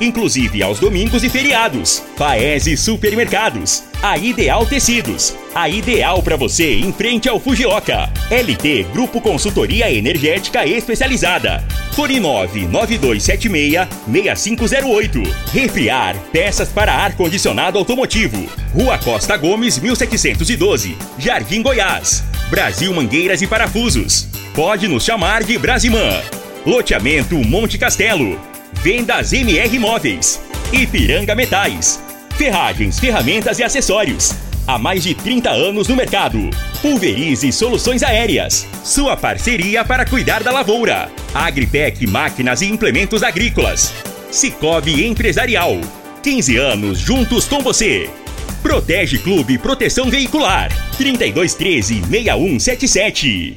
Inclusive aos domingos e feriados. Paese Supermercados. A Ideal Tecidos. A ideal para você em frente ao Fujioka. LT Grupo Consultoria Energética Especializada. Fone 99276-6508. Refriar. Peças para ar-condicionado automotivo. Rua Costa Gomes, 1712. Jardim Goiás. Brasil Mangueiras e Parafusos. Pode nos chamar de Brasimã. Loteamento Monte Castelo. Vendas MR Móveis. Ipiranga Metais. Ferragens, ferramentas e acessórios. Há mais de 30 anos no mercado. Pulverize Soluções Aéreas. Sua parceria para cuidar da lavoura. Agripec Máquinas e Implementos Agrícolas. Cicobi Empresarial. 15 anos juntos com você. Protege Clube Proteção Veicular. 3213 6177.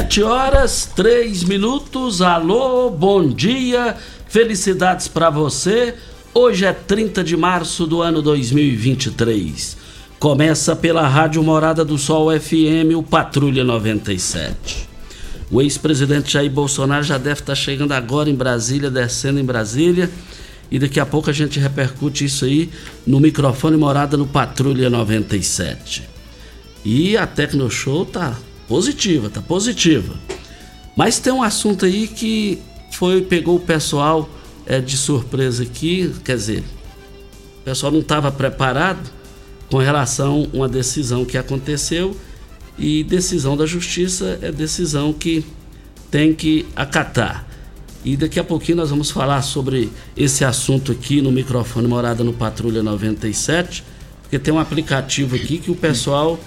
Sete horas, três minutos. Alô, bom dia. Felicidades para você. Hoje é 30 de março do ano 2023. Começa pela Rádio Morada do Sol FM, o Patrulha 97. O ex-presidente Jair Bolsonaro já deve estar chegando agora em Brasília, descendo em Brasília. E daqui a pouco a gente repercute isso aí no microfone Morada no Patrulha 97. E a Tecnoshow tá positiva, tá positiva. Mas tem um assunto aí que foi pegou o pessoal é, de surpresa aqui, quer dizer, o pessoal não estava preparado com relação a uma decisão que aconteceu e decisão da justiça é decisão que tem que acatar. E daqui a pouquinho nós vamos falar sobre esse assunto aqui no microfone Morada no Patrulha 97, porque tem um aplicativo aqui que o pessoal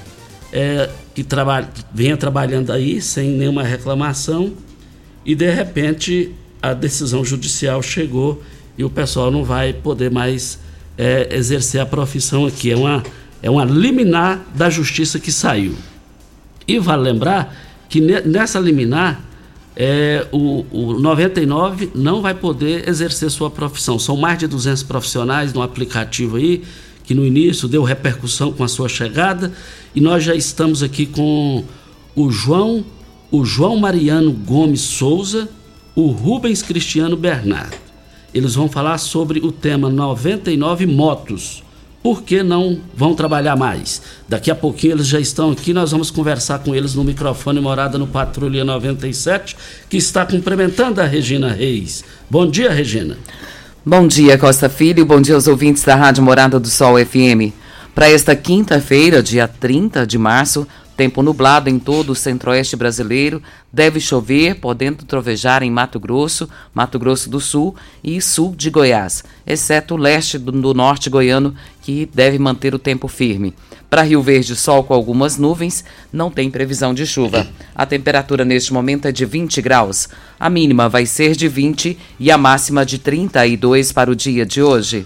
é, que trabalha, venha trabalhando aí sem nenhuma reclamação e de repente a decisão judicial chegou e o pessoal não vai poder mais é, exercer a profissão aqui. É uma, é uma liminar da justiça que saiu. E vale lembrar que ne- nessa liminar é, o, o 99 não vai poder exercer sua profissão. São mais de 200 profissionais no aplicativo aí, que no início deu repercussão com a sua chegada, e nós já estamos aqui com o João, o João Mariano Gomes Souza, o Rubens Cristiano Bernardo. Eles vão falar sobre o tema 99 motos. Por que não vão trabalhar mais? Daqui a pouquinho eles já estão aqui, nós vamos conversar com eles no microfone Morada no Patrulha 97, que está cumprimentando a Regina Reis. Bom dia, Regina. Bom dia, Costa Filho. Bom dia aos ouvintes da Rádio Morada do Sol FM. Para esta quinta-feira, dia 30 de março, tempo nublado em todo o centro-oeste brasileiro, deve chover, podendo trovejar em Mato Grosso, Mato Grosso do Sul e sul de Goiás, exceto o leste do, do norte goiano, que deve manter o tempo firme. Para Rio Verde, sol com algumas nuvens, não tem previsão de chuva. A temperatura neste momento é de 20 graus. A mínima vai ser de 20 e a máxima de 32 para o dia de hoje.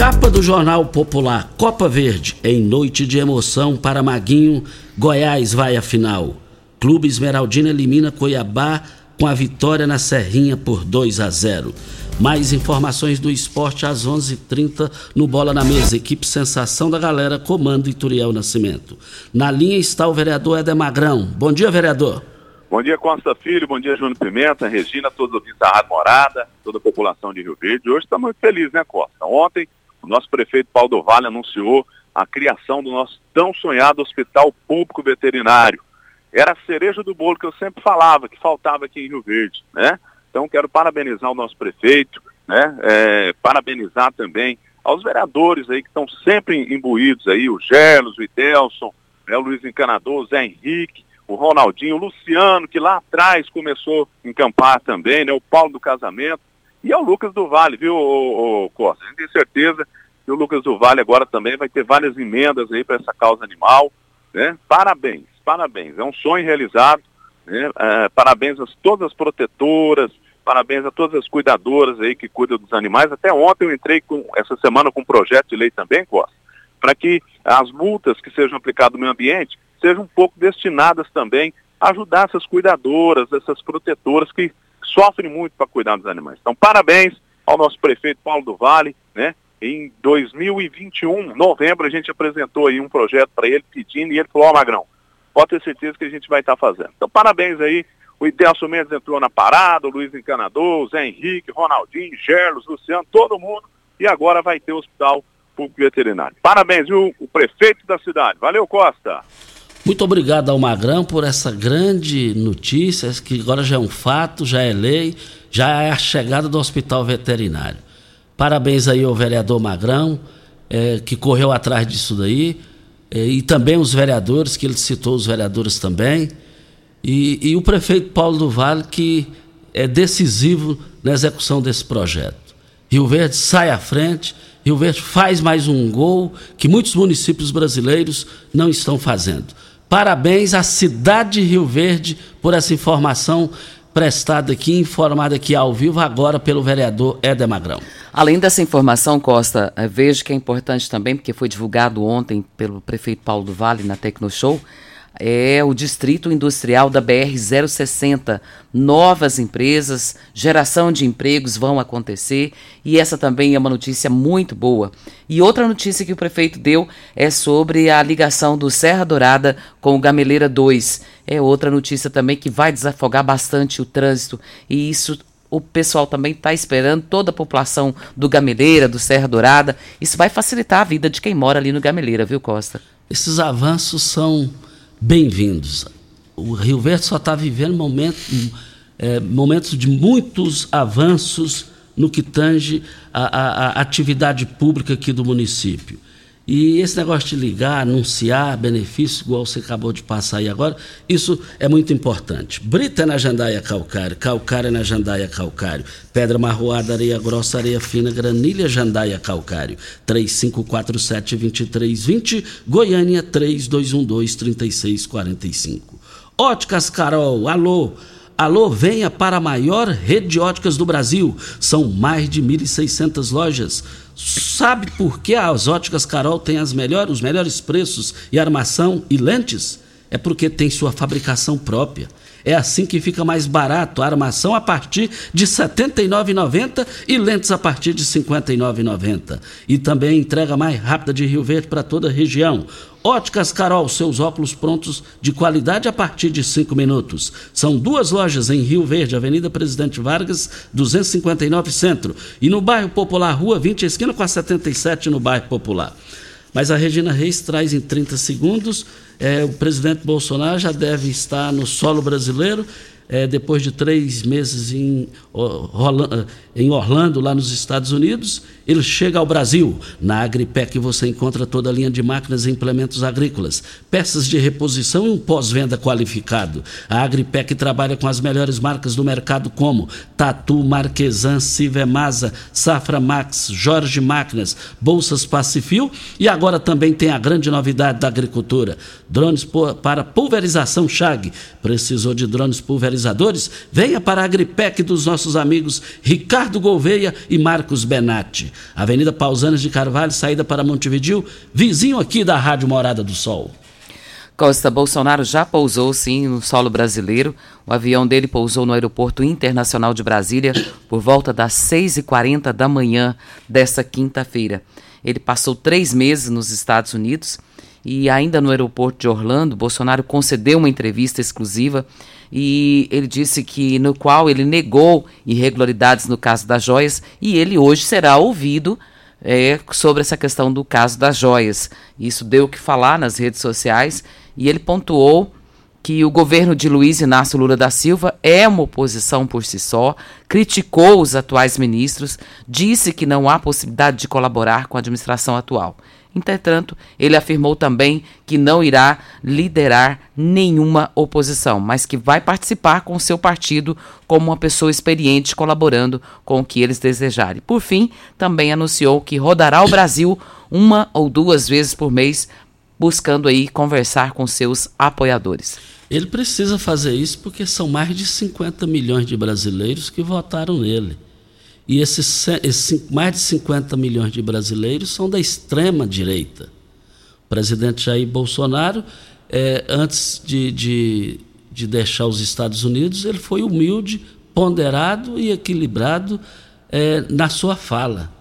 Capa do Jornal Popular Copa Verde, em noite de emoção para Maguinho, Goiás vai à final. Clube Esmeraldina elimina Cuiabá com a vitória na Serrinha por 2 a 0. Mais informações do esporte às 11:30 h 30 no Bola na Mesa. Equipe Sensação da Galera, comando Ituriel Nascimento. Na linha está o vereador Éder Magrão. Bom dia, vereador. Bom dia, Costa Filho. Bom dia, Júnior Pimenta, Regina, todos os ouvintes da Rádio Morada, toda a população de Rio Verde. Hoje estamos muito felizes, né, Costa? Ontem, o nosso prefeito Paulo do Vale anunciou a criação do nosso tão sonhado Hospital Público Veterinário. Era a cereja do bolo que eu sempre falava, que faltava aqui em Rio Verde, né? Então quero parabenizar o nosso prefeito, né? É, parabenizar também aos vereadores aí que estão sempre imbuídos aí, o Gelos, o Idelson, né, o Luiz Encanador, o Zé Henrique, o Ronaldinho, o Luciano, que lá atrás começou a encampar também, né? O Paulo do Casamento, e ao Lucas do Vale, viu, Costa? A gente tem certeza que o Lucas do Vale agora também vai ter várias emendas aí para essa causa animal, né? Parabéns, parabéns. É um sonho realizado né? É, parabéns a todas as protetoras, parabéns a todas as cuidadoras aí que cuidam dos animais. Até ontem eu entrei com, essa semana com um projeto de lei também, Costa, para que as multas que sejam aplicadas no meio ambiente sejam um pouco destinadas também a ajudar essas cuidadoras, essas protetoras que sofrem muito para cuidar dos animais. Então, parabéns ao nosso prefeito Paulo do Vale, né? Em 2021, novembro, a gente apresentou aí um projeto para ele pedindo e ele falou, ó oh, Magrão, pode ter certeza que a gente vai estar tá fazendo. Então, parabéns aí. O Idelso Mendes entrou na parada, o Luiz Encanador, o Zé Henrique, Ronaldinho, Gerlos, Luciano, todo mundo. E agora vai ter o Hospital Público Veterinário. Parabéns, viu? O prefeito da cidade. Valeu, Costa. Muito obrigado ao Magrão por essa grande notícia, que agora já é um fato, já é lei, já é a chegada do Hospital Veterinário. Parabéns aí ao vereador Magrão, é, que correu atrás disso daí. É, e também os vereadores, que ele citou os vereadores também, e, e o prefeito Paulo do Vale, que é decisivo na execução desse projeto. Rio Verde sai à frente, Rio Verde faz mais um gol que muitos municípios brasileiros não estão fazendo. Parabéns à cidade de Rio Verde por essa informação prestada aqui, informada aqui ao vivo agora pelo vereador Éder Magrão. Além dessa informação, Costa, eh, vejo que é importante também, porque foi divulgado ontem pelo prefeito Paulo do Vale na Tecnoshow, é o Distrito Industrial da BR-060. Novas empresas, geração de empregos vão acontecer e essa também é uma notícia muito boa. E outra notícia que o prefeito deu é sobre a ligação do Serra Dourada com o Gameleira 2. É outra notícia também que vai desafogar bastante o trânsito e isso o pessoal também está esperando, toda a população do Gameleira, do Serra Dourada. Isso vai facilitar a vida de quem mora ali no Gameleira, viu, Costa? Esses avanços são bem-vindos. O Rio Verde só está vivendo momento, é, momentos de muitos avanços no que tange a, a, a atividade pública aqui do município. E esse negócio de ligar, anunciar benefício, igual você acabou de passar aí agora, isso é muito importante. Brita na jandaia calcário, é na jandaia calcário, pedra marroada, areia grossa, areia fina, granilha, jandaia calcário. 3547-2320, Goiânia 3212-3645. Óticas Carol, alô! Alô, venha para a maior rede de óticas do Brasil. São mais de 1.600 lojas Sabe por que as óticas Carol têm as melhores, os melhores preços e armação e lentes? É porque tem sua fabricação própria. É assim que fica mais barato a armação a partir de R$ 79,90 e lentes a partir de R$ 59,90. E também entrega mais rápida de Rio Verde para toda a região. Óticas Carol, seus óculos prontos de qualidade a partir de 5 minutos. São duas lojas em Rio Verde, Avenida Presidente Vargas, 259 Centro. E no bairro Popular, Rua 20, esquina com a 77 no bairro Popular. Mas a Regina Reis traz em 30 segundos. É, o presidente Bolsonaro já deve estar no solo brasileiro é, depois de três meses em, em Orlando, lá nos Estados Unidos, ele chega ao Brasil. Na Agripec você encontra toda a linha de máquinas e implementos agrícolas, peças de reposição e um pós-venda qualificado. A Agripec trabalha com as melhores marcas do mercado como Tatu, Marquesan, Civemasa, Safra Max, Jorge Máquinas, Bolsas Pacifil e agora também tem a grande novidade da agricultura, drones para pulverização Chag. Precisou de drones pulverizados venha para a Agripec dos nossos amigos Ricardo Gouveia e Marcos Benatti. Avenida Pausanes de Carvalho, saída para Montevidil, vizinho aqui da Rádio Morada do Sol. Costa Bolsonaro já pousou sim no solo brasileiro. O avião dele pousou no Aeroporto Internacional de Brasília por volta das 6h40 da manhã desta quinta-feira. Ele passou três meses nos Estados Unidos e ainda no aeroporto de Orlando, Bolsonaro concedeu uma entrevista exclusiva e ele disse que no qual ele negou irregularidades no caso das joias e ele hoje será ouvido é, sobre essa questão do caso das joias. Isso deu o que falar nas redes sociais e ele pontuou que o governo de Luiz Inácio Lula da Silva é uma oposição por si só, criticou os atuais ministros, disse que não há possibilidade de colaborar com a administração atual. Entretanto, ele afirmou também que não irá liderar nenhuma oposição, mas que vai participar com seu partido como uma pessoa experiente colaborando com o que eles desejarem. Por fim, também anunciou que rodará o Brasil uma ou duas vezes por mês, buscando aí conversar com seus apoiadores. Ele precisa fazer isso porque são mais de 50 milhões de brasileiros que votaram nele. E esses, esses, mais de 50 milhões de brasileiros são da extrema direita. O presidente Jair Bolsonaro, é, antes de, de, de deixar os Estados Unidos, ele foi humilde, ponderado e equilibrado é, na sua fala.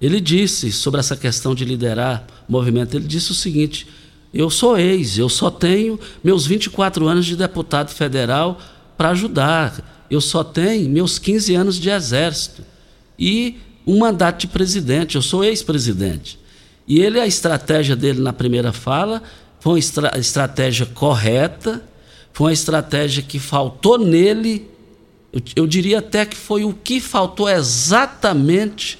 Ele disse sobre essa questão de liderar movimento, ele disse o seguinte: eu sou ex, eu só tenho meus 24 anos de deputado federal para ajudar. Eu só tenho meus 15 anos de exército e um mandato de presidente. Eu sou ex-presidente. E ele, a estratégia dele na primeira fala foi uma estra estratégia correta, foi uma estratégia que faltou nele. Eu, eu diria até que foi o que faltou exatamente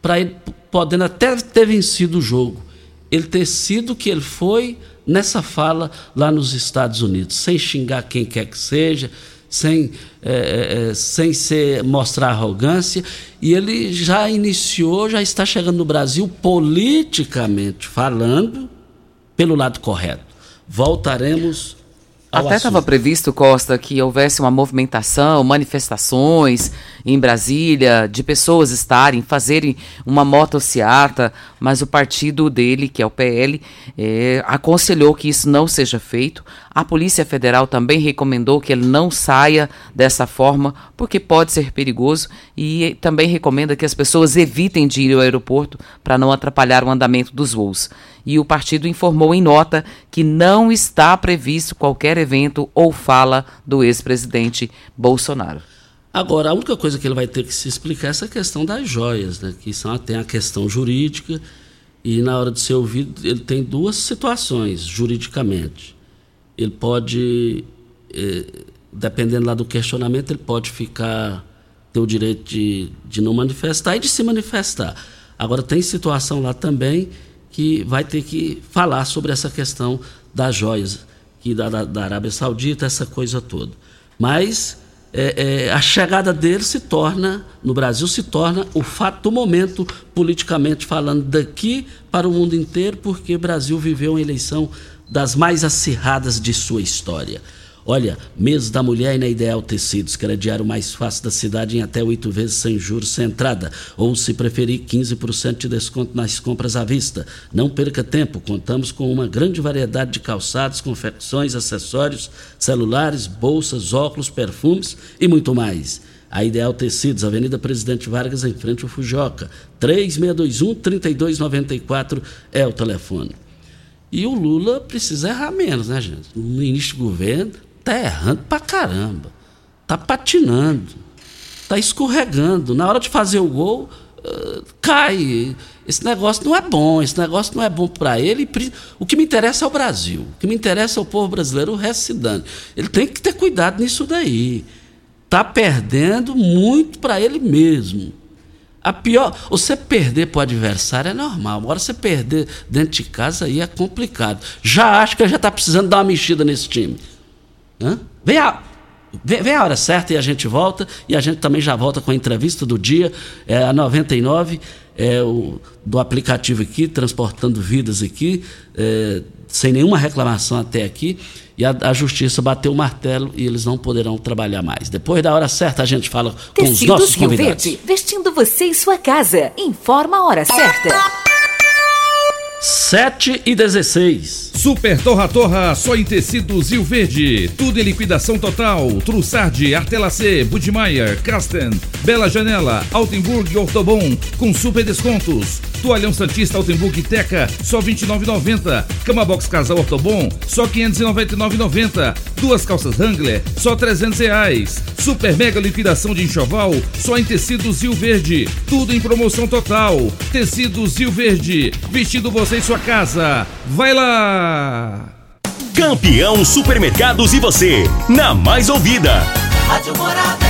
para ele, podendo até ter vencido o jogo, ele ter sido o que ele foi nessa fala lá nos Estados Unidos, sem xingar quem quer que seja, sem, é, é, sem ser, mostrar arrogância, e ele já iniciou, já está chegando no Brasil politicamente falando pelo lado correto. Voltaremos até estava previsto, Costa, que houvesse uma movimentação, manifestações em Brasília, de pessoas estarem, fazerem uma motociata, mas o partido dele, que é o PL, é, aconselhou que isso não seja feito. A Polícia Federal também recomendou que ele não saia dessa forma, porque pode ser perigoso, e também recomenda que as pessoas evitem de ir ao aeroporto para não atrapalhar o andamento dos voos e o partido informou em nota que não está previsto qualquer evento ou fala do ex-presidente Bolsonaro. Agora, a única coisa que ele vai ter que se explicar é essa questão das joias, né? que são, tem a questão jurídica, e na hora de ser ouvido, ele tem duas situações juridicamente. Ele pode, eh, dependendo lá do questionamento, ele pode ficar, ter o direito de, de não manifestar e de se manifestar. Agora, tem situação lá também que vai ter que falar sobre essa questão das joias que da, da, da Arábia Saudita, essa coisa toda. Mas é, é, a chegada dele se torna, no Brasil, se torna o fato do momento, politicamente falando, daqui para o mundo inteiro, porque o Brasil viveu uma eleição das mais acirradas de sua história. Olha, mês da mulher e na Ideal Tecidos, crediário mais fácil da cidade em até oito vezes sem juros sem entrada. Ou, se preferir, 15% de desconto nas compras à vista. Não perca tempo, contamos com uma grande variedade de calçados, confecções, acessórios, celulares, bolsas, óculos, perfumes e muito mais. A Ideal Tecidos, Avenida Presidente Vargas, em frente ao Fujoca. 3621-3294 é o telefone. E o Lula precisa errar menos, né, gente? No início do governo, tá errando pra caramba. Tá patinando. Tá escorregando. Na hora de fazer o gol, uh, cai. Esse negócio não é bom, esse negócio não é bom para ele. O que me interessa é o Brasil. O que me interessa é o povo brasileiro, o resto se dane. Ele tem que ter cuidado nisso daí. Tá perdendo muito para ele mesmo. A pior, você perder para o adversário é normal. Agora você perder dentro de casa aí é complicado. Já acho que já está precisando dar uma mexida nesse time. Vem a, vem, vem, a hora certa e a gente volta. E a gente também já volta com a entrevista do dia, é, a 99. É, o, do aplicativo aqui, transportando vidas aqui, é, sem nenhuma reclamação até aqui. E a, a, justiça bateu o martelo e eles não poderão trabalhar mais. Depois da hora certa, a gente fala com Tecidos os nossos convidados. Rio Verde, vestindo você em sua casa. Informa a hora certa. 7 e 16. Super Torra Torra, só em tecidos Rio Verde. Tudo em liquidação total. Trussardi, Artelacê, Budmeier, Casten, Bela Janela, Altenburg e Ortobon, com super descontos. Toalhão Santista Altenburg Teca, só R$ 29,90. Cama Box Casal Ortobon, só R$ 599,90. Duas calças Wrangler, só 300 reais. Super mega liquidação de enxoval, só em tecidos Rio Verde. Tudo em promoção total. Tecidos Rio Verde, vestido você em sua casa. Vai lá! Campeão Supermercados e você, na mais ouvida. Rádio Morada.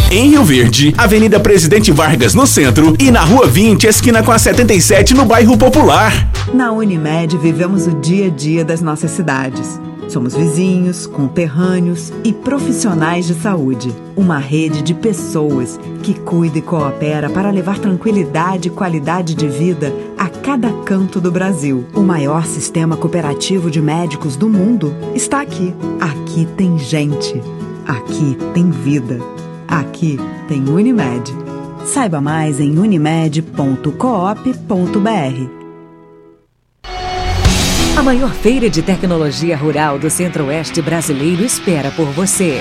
Em Rio Verde, Avenida Presidente Vargas no centro e na Rua 20, esquina com a 77 no bairro Popular. Na Unimed vivemos o dia a dia das nossas cidades. Somos vizinhos, conterrâneos e profissionais de saúde. Uma rede de pessoas que cuida e coopera para levar tranquilidade e qualidade de vida a cada canto do Brasil. O maior sistema cooperativo de médicos do mundo está aqui. Aqui tem gente. Aqui tem vida. Aqui tem Unimed. Saiba mais em unimed.coop.br. A maior feira de tecnologia rural do Centro-Oeste brasileiro espera por você.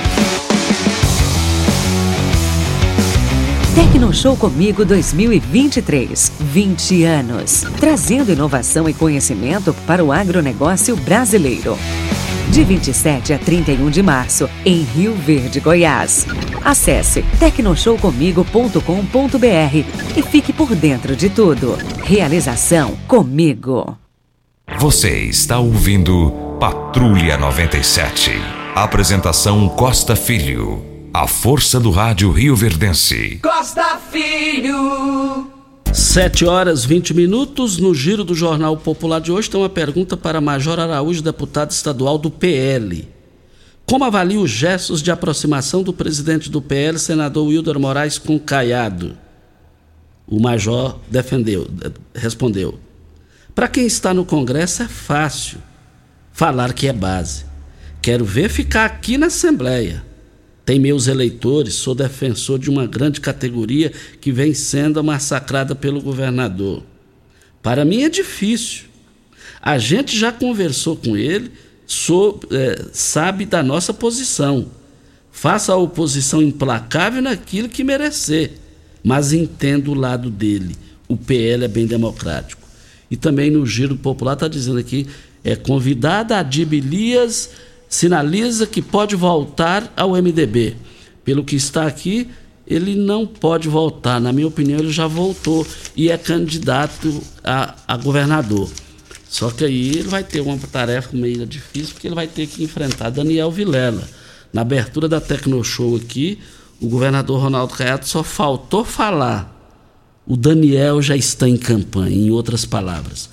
Tecnoshow Comigo 2023. 20 anos. Trazendo inovação e conhecimento para o agronegócio brasileiro. De 27 a 31 de março, em Rio Verde, Goiás. Acesse tecnoshowcomigo.com.br e fique por dentro de tudo. Realização Comigo. Você está ouvindo Patrulha 97. Apresentação Costa Filho. A força do rádio Rio Verdense. Costa Filho. 7 horas 20 minutos. No giro do Jornal Popular de hoje tem uma pergunta para Major Araújo, deputado estadual do PL. Como avalia os gestos de aproximação do presidente do PL, senador Wilder Moraes, com Caiado? O major defendeu, respondeu. Para quem está no Congresso é fácil falar que é base. Quero ver ficar aqui na Assembleia. Tem meus eleitores, sou defensor de uma grande categoria que vem sendo massacrada pelo governador. Para mim é difícil. A gente já conversou com ele, é, sabe da nossa posição. Faça a oposição implacável naquilo que merecer, mas entenda o lado dele. O PL é bem democrático. E também no Giro Popular está dizendo aqui, é convidada a Dibilias sinaliza que pode voltar ao MDB. Pelo que está aqui, ele não pode voltar. Na minha opinião, ele já voltou e é candidato a, a governador. Só que aí ele vai ter uma tarefa meio difícil, porque ele vai ter que enfrentar Daniel Vilela. Na abertura da Tecnoshow aqui, o governador Ronaldo Caiado só faltou falar. O Daniel já está em campanha, em outras palavras.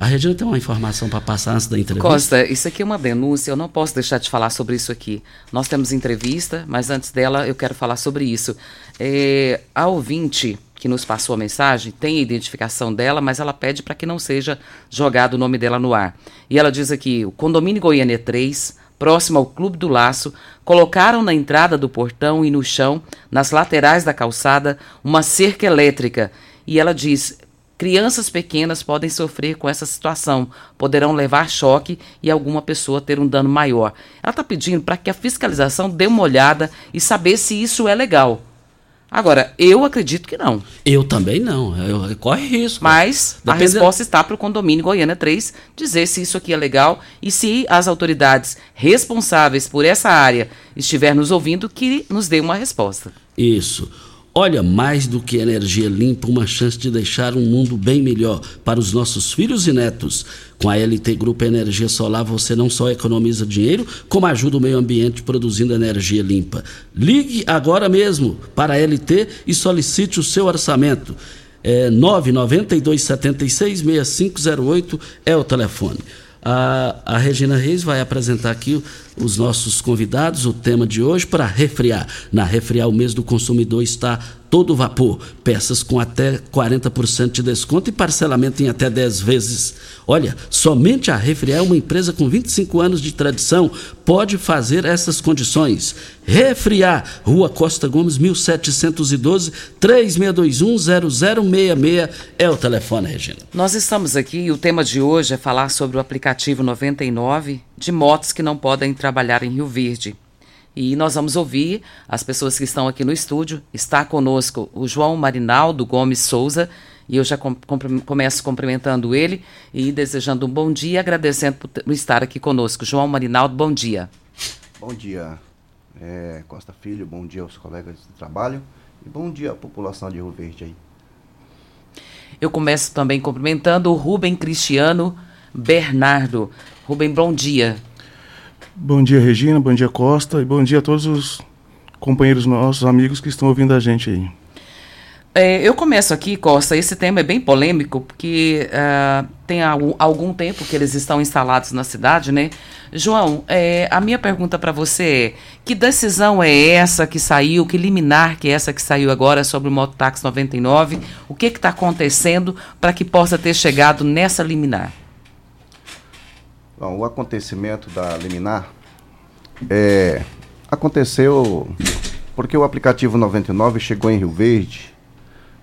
A Regina tem uma informação para passar antes da entrevista? Costa, isso aqui é uma denúncia, eu não posso deixar de falar sobre isso aqui. Nós temos entrevista, mas antes dela eu quero falar sobre isso. É, a ouvinte que nos passou a mensagem tem a identificação dela, mas ela pede para que não seja jogado o nome dela no ar. E ela diz aqui: o condomínio Goiânia 3, próximo ao Clube do Laço, colocaram na entrada do portão e no chão, nas laterais da calçada, uma cerca elétrica. E ela diz: Crianças pequenas podem sofrer com essa situação, poderão levar choque e alguma pessoa ter um dano maior. Ela está pedindo para que a fiscalização dê uma olhada e saber se isso é legal. Agora, eu acredito que não. Eu também não. Eu, corre risco. Mas a resposta está para o condomínio Goiânia 3 dizer se isso aqui é legal e se as autoridades responsáveis por essa área estiver nos ouvindo, que nos dê uma resposta. Isso. Olha, mais do que energia limpa, uma chance de deixar um mundo bem melhor para os nossos filhos e netos. Com a LT Grupo Energia Solar, você não só economiza dinheiro, como ajuda o meio ambiente produzindo energia limpa. Ligue agora mesmo para a LT e solicite o seu orçamento. É 992 76 6508 é o telefone. A, a Regina Reis vai apresentar aqui os nossos convidados, o tema de hoje, para refriar. Na refriar, o mês do consumidor está todo vapor. Peças com até 40% de desconto e parcelamento em até 10 vezes. Olha, somente a Refriar, é uma empresa com 25 anos de tradição, pode fazer essas condições. Refriar, Rua Costa Gomes, 1712, 3621-0066 é o telefone, Regina. Nós estamos aqui e o tema de hoje é falar sobre o aplicativo 99 de motos que não podem trabalhar em Rio Verde. E nós vamos ouvir as pessoas que estão aqui no estúdio. Está conosco o João Marinaldo Gomes Souza, e eu já com, com, começo cumprimentando ele e desejando um bom dia, agradecendo por, por estar aqui conosco. João Marinaldo, bom dia. Bom dia, é, Costa Filho, bom dia aos colegas de trabalho e bom dia à população de Rio Verde aí. Eu começo também cumprimentando o Rubem Cristiano Bernardo. Rubem, bom dia. Bom dia, Regina. Bom dia, Costa. E bom dia a todos os companheiros nossos, amigos que estão ouvindo a gente aí. É, eu começo aqui, Costa. Esse tema é bem polêmico, porque uh, tem algum, algum, tempo que eles estão instalados na cidade, né? João, é, a minha pergunta para você é: que decisão é essa que saiu, que liminar que é essa que saiu agora sobre o Mototax 99? O que está acontecendo para que possa ter chegado nessa liminar? Bom, o acontecimento da liminar é, aconteceu porque o aplicativo 99 chegou em Rio Verde,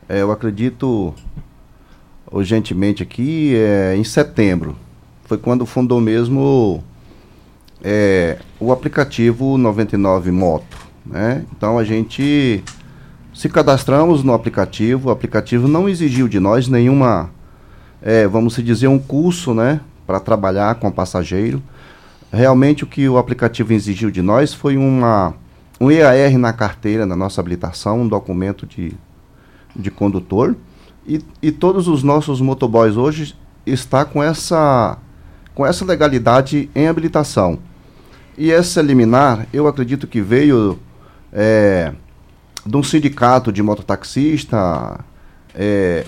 é, eu acredito urgentemente aqui, é, em setembro. Foi quando fundou mesmo é, o aplicativo 99 Moto. Né? Então a gente se cadastramos no aplicativo, o aplicativo não exigiu de nós nenhuma, é, vamos dizer, um curso, né? Para trabalhar com o passageiro. Realmente o que o aplicativo exigiu de nós foi uma, um EAR na carteira, na nossa habilitação, um documento de, de condutor. E, e todos os nossos motoboys hoje está com essa, com essa legalidade em habilitação. E essa liminar, eu acredito que veio é, de um sindicato de mototaxista, é,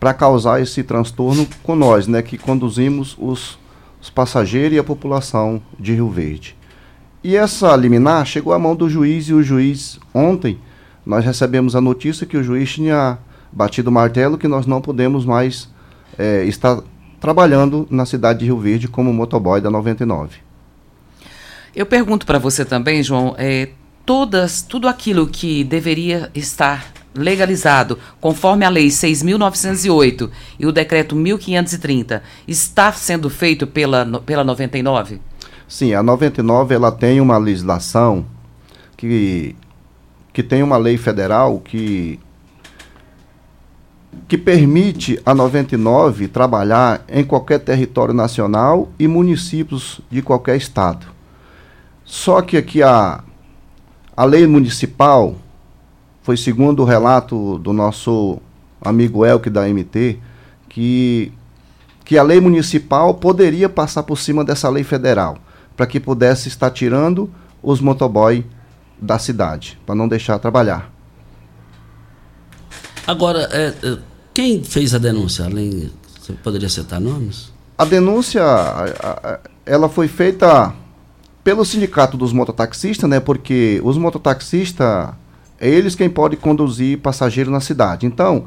para causar esse transtorno com nós, né, que conduzimos os, os passageiros e a população de Rio Verde. E essa liminar chegou à mão do juiz e o juiz ontem nós recebemos a notícia que o juiz tinha batido o martelo que nós não podemos mais é, estar trabalhando na cidade de Rio Verde como motoboy da 99. Eu pergunto para você também, João, é, todas, tudo aquilo que deveria estar legalizado, conforme a Lei 6.908 e o Decreto 1.530, está sendo feito pela, pela 99? Sim, a 99 ela tem uma legislação que, que tem uma lei federal que, que permite a 99 trabalhar em qualquer território nacional e municípios de qualquer estado. Só que aqui a, a lei municipal foi segundo o relato do nosso amigo Elke da MT, que, que a lei municipal poderia passar por cima dessa lei federal, para que pudesse estar tirando os motoboy da cidade, para não deixar trabalhar. Agora, é, é, quem fez a denúncia? Além, você poderia citar nomes? A denúncia, ela foi feita pelo sindicato dos mototaxistas, né? Porque os mototaxistas, é eles quem pode conduzir passageiro na cidade. Então,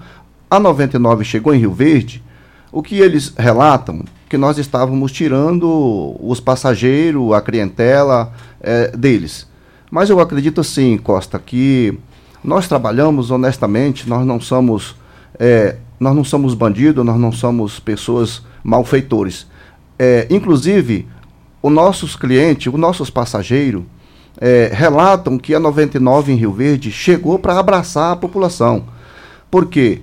a 99 chegou em Rio Verde, o que eles relatam que nós estávamos tirando os passageiros, a clientela é, deles. Mas eu acredito assim, Costa, que nós trabalhamos honestamente, nós não somos é, nós não somos bandidos, nós não somos pessoas malfeitores. É, inclusive, os nossos clientes, os nossos passageiros, é, relatam que a 99 em Rio Verde chegou para abraçar a população. Por quê?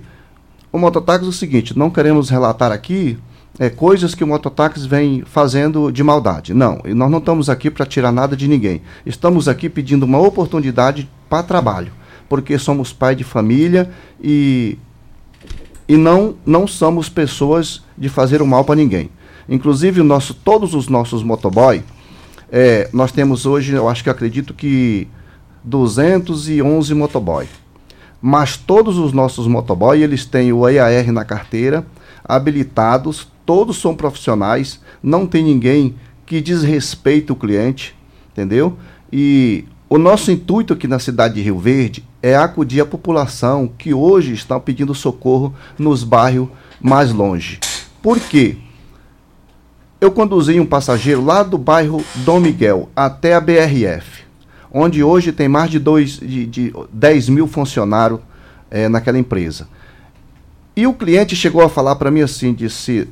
O mototáxi é o seguinte, não queremos relatar aqui é, coisas que o mototáxi vem fazendo de maldade. Não, nós não estamos aqui para tirar nada de ninguém. Estamos aqui pedindo uma oportunidade para trabalho, porque somos pai de família e, e não, não somos pessoas de fazer o mal para ninguém. Inclusive, nosso, todos os nossos motoboy, é, nós temos hoje, eu acho que acredito que 211 motoboy. Mas todos os nossos motoboy, eles têm o EAR na carteira, habilitados, todos são profissionais, não tem ninguém que desrespeita o cliente, entendeu? E o nosso intuito aqui na cidade de Rio Verde é acudir a população que hoje está pedindo socorro nos bairros mais longe. Por quê? Eu conduzi um passageiro lá do bairro Dom Miguel até a BRF, onde hoje tem mais de, dois, de, de 10 mil funcionários é, naquela empresa. E o cliente chegou a falar para mim assim, disse,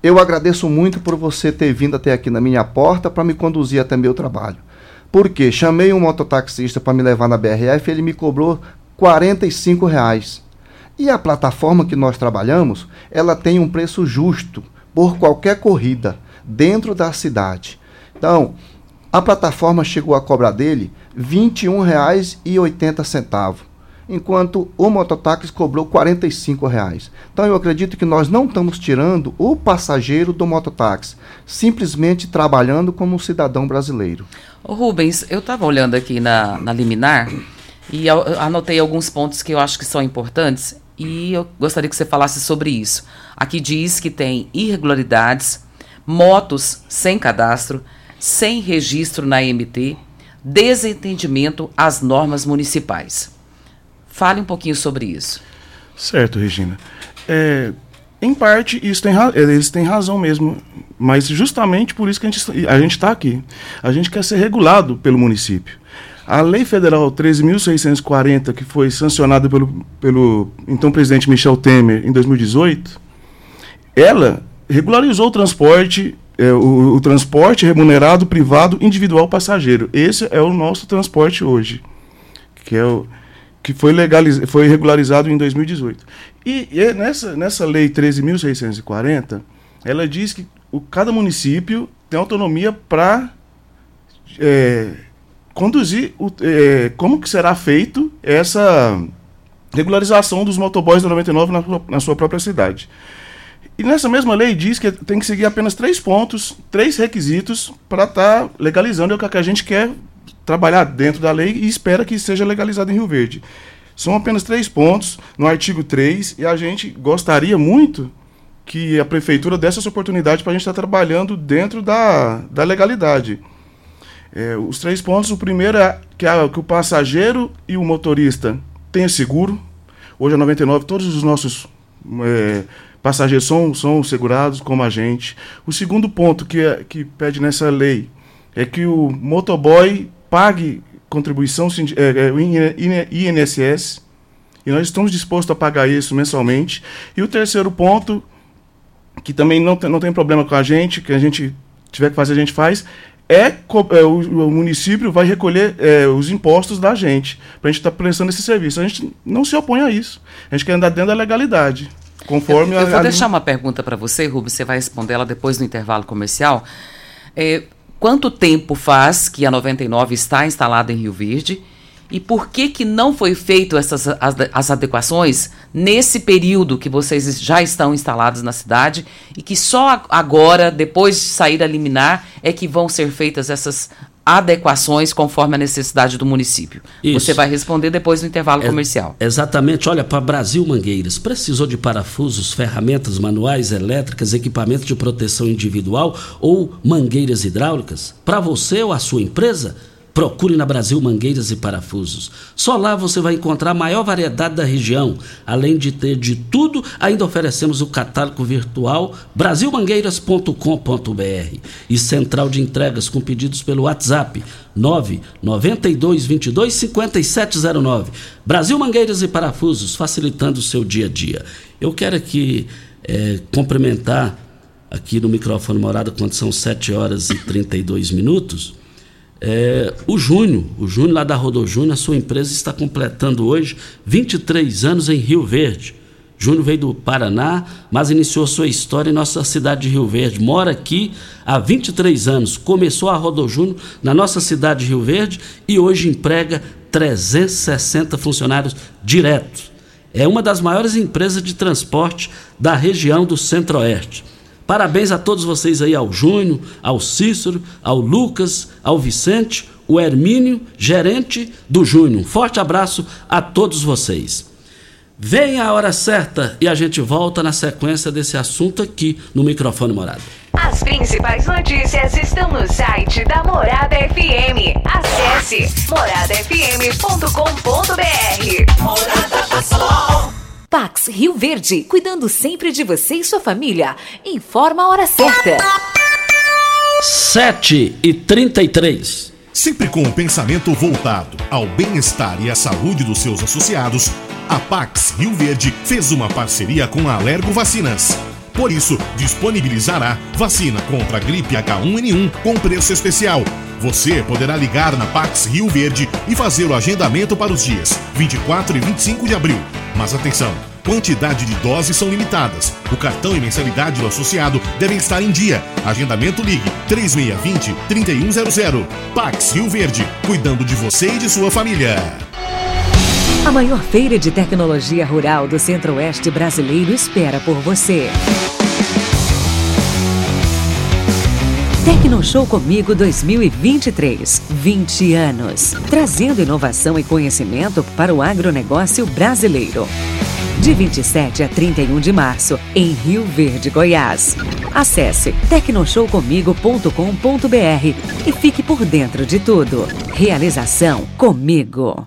eu agradeço muito por você ter vindo até aqui na minha porta para me conduzir até meu trabalho. Porque chamei um mototaxista para me levar na BRF, ele me cobrou 45 reais. E a plataforma que nós trabalhamos, ela tem um preço justo por qualquer corrida dentro da cidade. Então, a plataforma chegou a cobrar dele R$ 21,80, enquanto o mototáxi cobrou 45 reais. Então, eu acredito que nós não estamos tirando o passageiro do mototáxi, simplesmente trabalhando como um cidadão brasileiro. Ô Rubens, eu estava olhando aqui na, na liminar e anotei alguns pontos que eu acho que são importantes e eu gostaria que você falasse sobre isso. Aqui diz que tem irregularidades motos sem cadastro, sem registro na MT, desentendimento às normas municipais. Fale um pouquinho sobre isso. Certo, Regina. É, em parte, isso tem eles têm razão mesmo, mas justamente por isso que a gente está aqui. A gente quer ser regulado pelo município. A Lei Federal 13.640, que foi sancionada pelo, pelo então presidente Michel Temer em 2018, ela regularizou o transporte, é, o, o, transporte remunerado privado individual passageiro. Esse é o nosso transporte hoje, que é o que foi, legaliz, foi regularizado em 2018. E, e nessa, nessa lei 13.640, ela diz que o, cada município tem autonomia para é, conduzir o, é, como que será feito essa regularização dos motoboys da 99 na, na sua própria cidade. E nessa mesma lei diz que tem que seguir apenas três pontos, três requisitos para estar tá legalizando o que a gente quer trabalhar dentro da lei e espera que seja legalizado em Rio Verde. São apenas três pontos no artigo 3 e a gente gostaria muito que a prefeitura desse essa oportunidade para a gente estar tá trabalhando dentro da, da legalidade. É, os três pontos, o primeiro é que, a, que o passageiro e o motorista tenham seguro. Hoje a 99, todos os nossos é, passageiros são, são segurados como a gente. O segundo ponto que, é, que pede nessa lei é que o motoboy pague contribuição é, é, INSS e nós estamos dispostos a pagar isso mensalmente. E o terceiro ponto, que também não tem, não tem problema com a gente, que a gente tiver que fazer, a gente faz, é, é, o, o município vai recolher é, os impostos da gente, para a gente estar prestando esse serviço. A gente não se opõe a isso. A gente quer andar dentro da legalidade, conforme Eu a, vou a- deixar uma pergunta para você, Rubens, você vai responder ela depois no intervalo comercial. É, quanto tempo faz que a 99 está instalada em Rio Verde? E por que que não foi feito essas as, as adequações nesse período que vocês já estão instalados na cidade e que só agora, depois de sair a liminar, é que vão ser feitas essas adequações conforme a necessidade do município? Isso. Você vai responder depois do intervalo É- comercial. Exatamente. Olha, para Brasil Mangueiras, precisou de parafusos, ferramentas manuais, elétricas, equipamentos de proteção individual ou mangueiras hidráulicas? Para você ou a sua empresa? Procure na Brasil Mangueiras e Parafusos. Só lá você vai encontrar a maior variedade da região. Além de ter de tudo, ainda oferecemos o catálogo virtual brasilmangueiras.com.br e central de entregas com pedidos pelo WhatsApp 992 22 5709. Brasil Mangueiras e Parafusos, facilitando o seu dia a dia. Eu quero aqui eh, cumprimentar aqui no microfone morada quando são 7 horas e 32 minutos. É, o Júnior, o Júnior lá da Rodô Júnior, a sua empresa está completando hoje 23 anos em Rio Verde. Júnior veio do Paraná, mas iniciou sua história em nossa cidade de Rio Verde. Mora aqui há 23 anos. Começou a Rodô Júnior na nossa cidade de Rio Verde e hoje emprega 360 funcionários diretos. É uma das maiores empresas de transporte da região do Centro-Oeste. Parabéns a todos vocês aí, ao Júnior, ao Cícero, ao Lucas, ao Vicente, o Hermínio, gerente do Júnior. Forte abraço a todos vocês. Vem a hora certa e a gente volta na sequência desse assunto aqui no microfone morado. As principais notícias estão no site da Morada FM. Acesse moradafm.com.br. Morada do Sol. Pax Rio Verde, cuidando sempre de você e sua família. Informa a hora certa. 7 e 33. Sempre com o pensamento voltado ao bem-estar e à saúde dos seus associados, a Pax Rio Verde fez uma parceria com a Alergo Vacinas. Por isso, disponibilizará vacina contra a gripe H1N1 com preço especial. Você poderá ligar na Pax Rio Verde e fazer o agendamento para os dias 24 e 25 de abril. Mas atenção! Quantidade de doses são limitadas. O cartão e mensalidade do associado devem estar em dia. Agendamento ligue 3620-3100. Pax Rio Verde, cuidando de você e de sua família. A maior feira de tecnologia rural do Centro-Oeste brasileiro espera por você. Tecnoshow Comigo 2023. 20 anos. Trazendo inovação e conhecimento para o agronegócio brasileiro. De 27 a 31 de março, em Rio Verde, Goiás. Acesse tecnoshowcomigo.com.br e fique por dentro de tudo. Realização Comigo.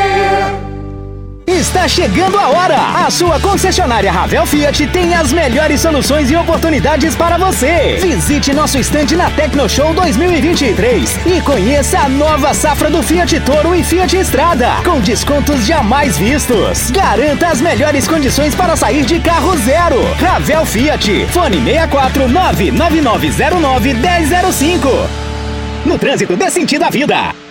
Está chegando a hora! A sua concessionária Ravel Fiat tem as melhores soluções e oportunidades para você. Visite nosso estande na Tecno Show 2023 e conheça a nova safra do Fiat Toro e Fiat Estrada, com descontos jamais vistos. Garanta as melhores condições para sair de carro zero. Ravel Fiat, fone 64 99909 1005. No trânsito dê sentido à vida.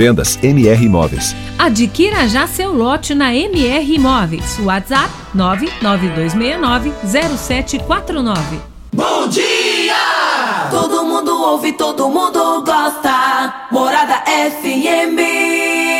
Vendas MR Imóveis. Adquira já seu lote na MR Imóveis. WhatsApp 992690749. Bom dia! Todo mundo ouve, todo mundo gosta. Morada FM.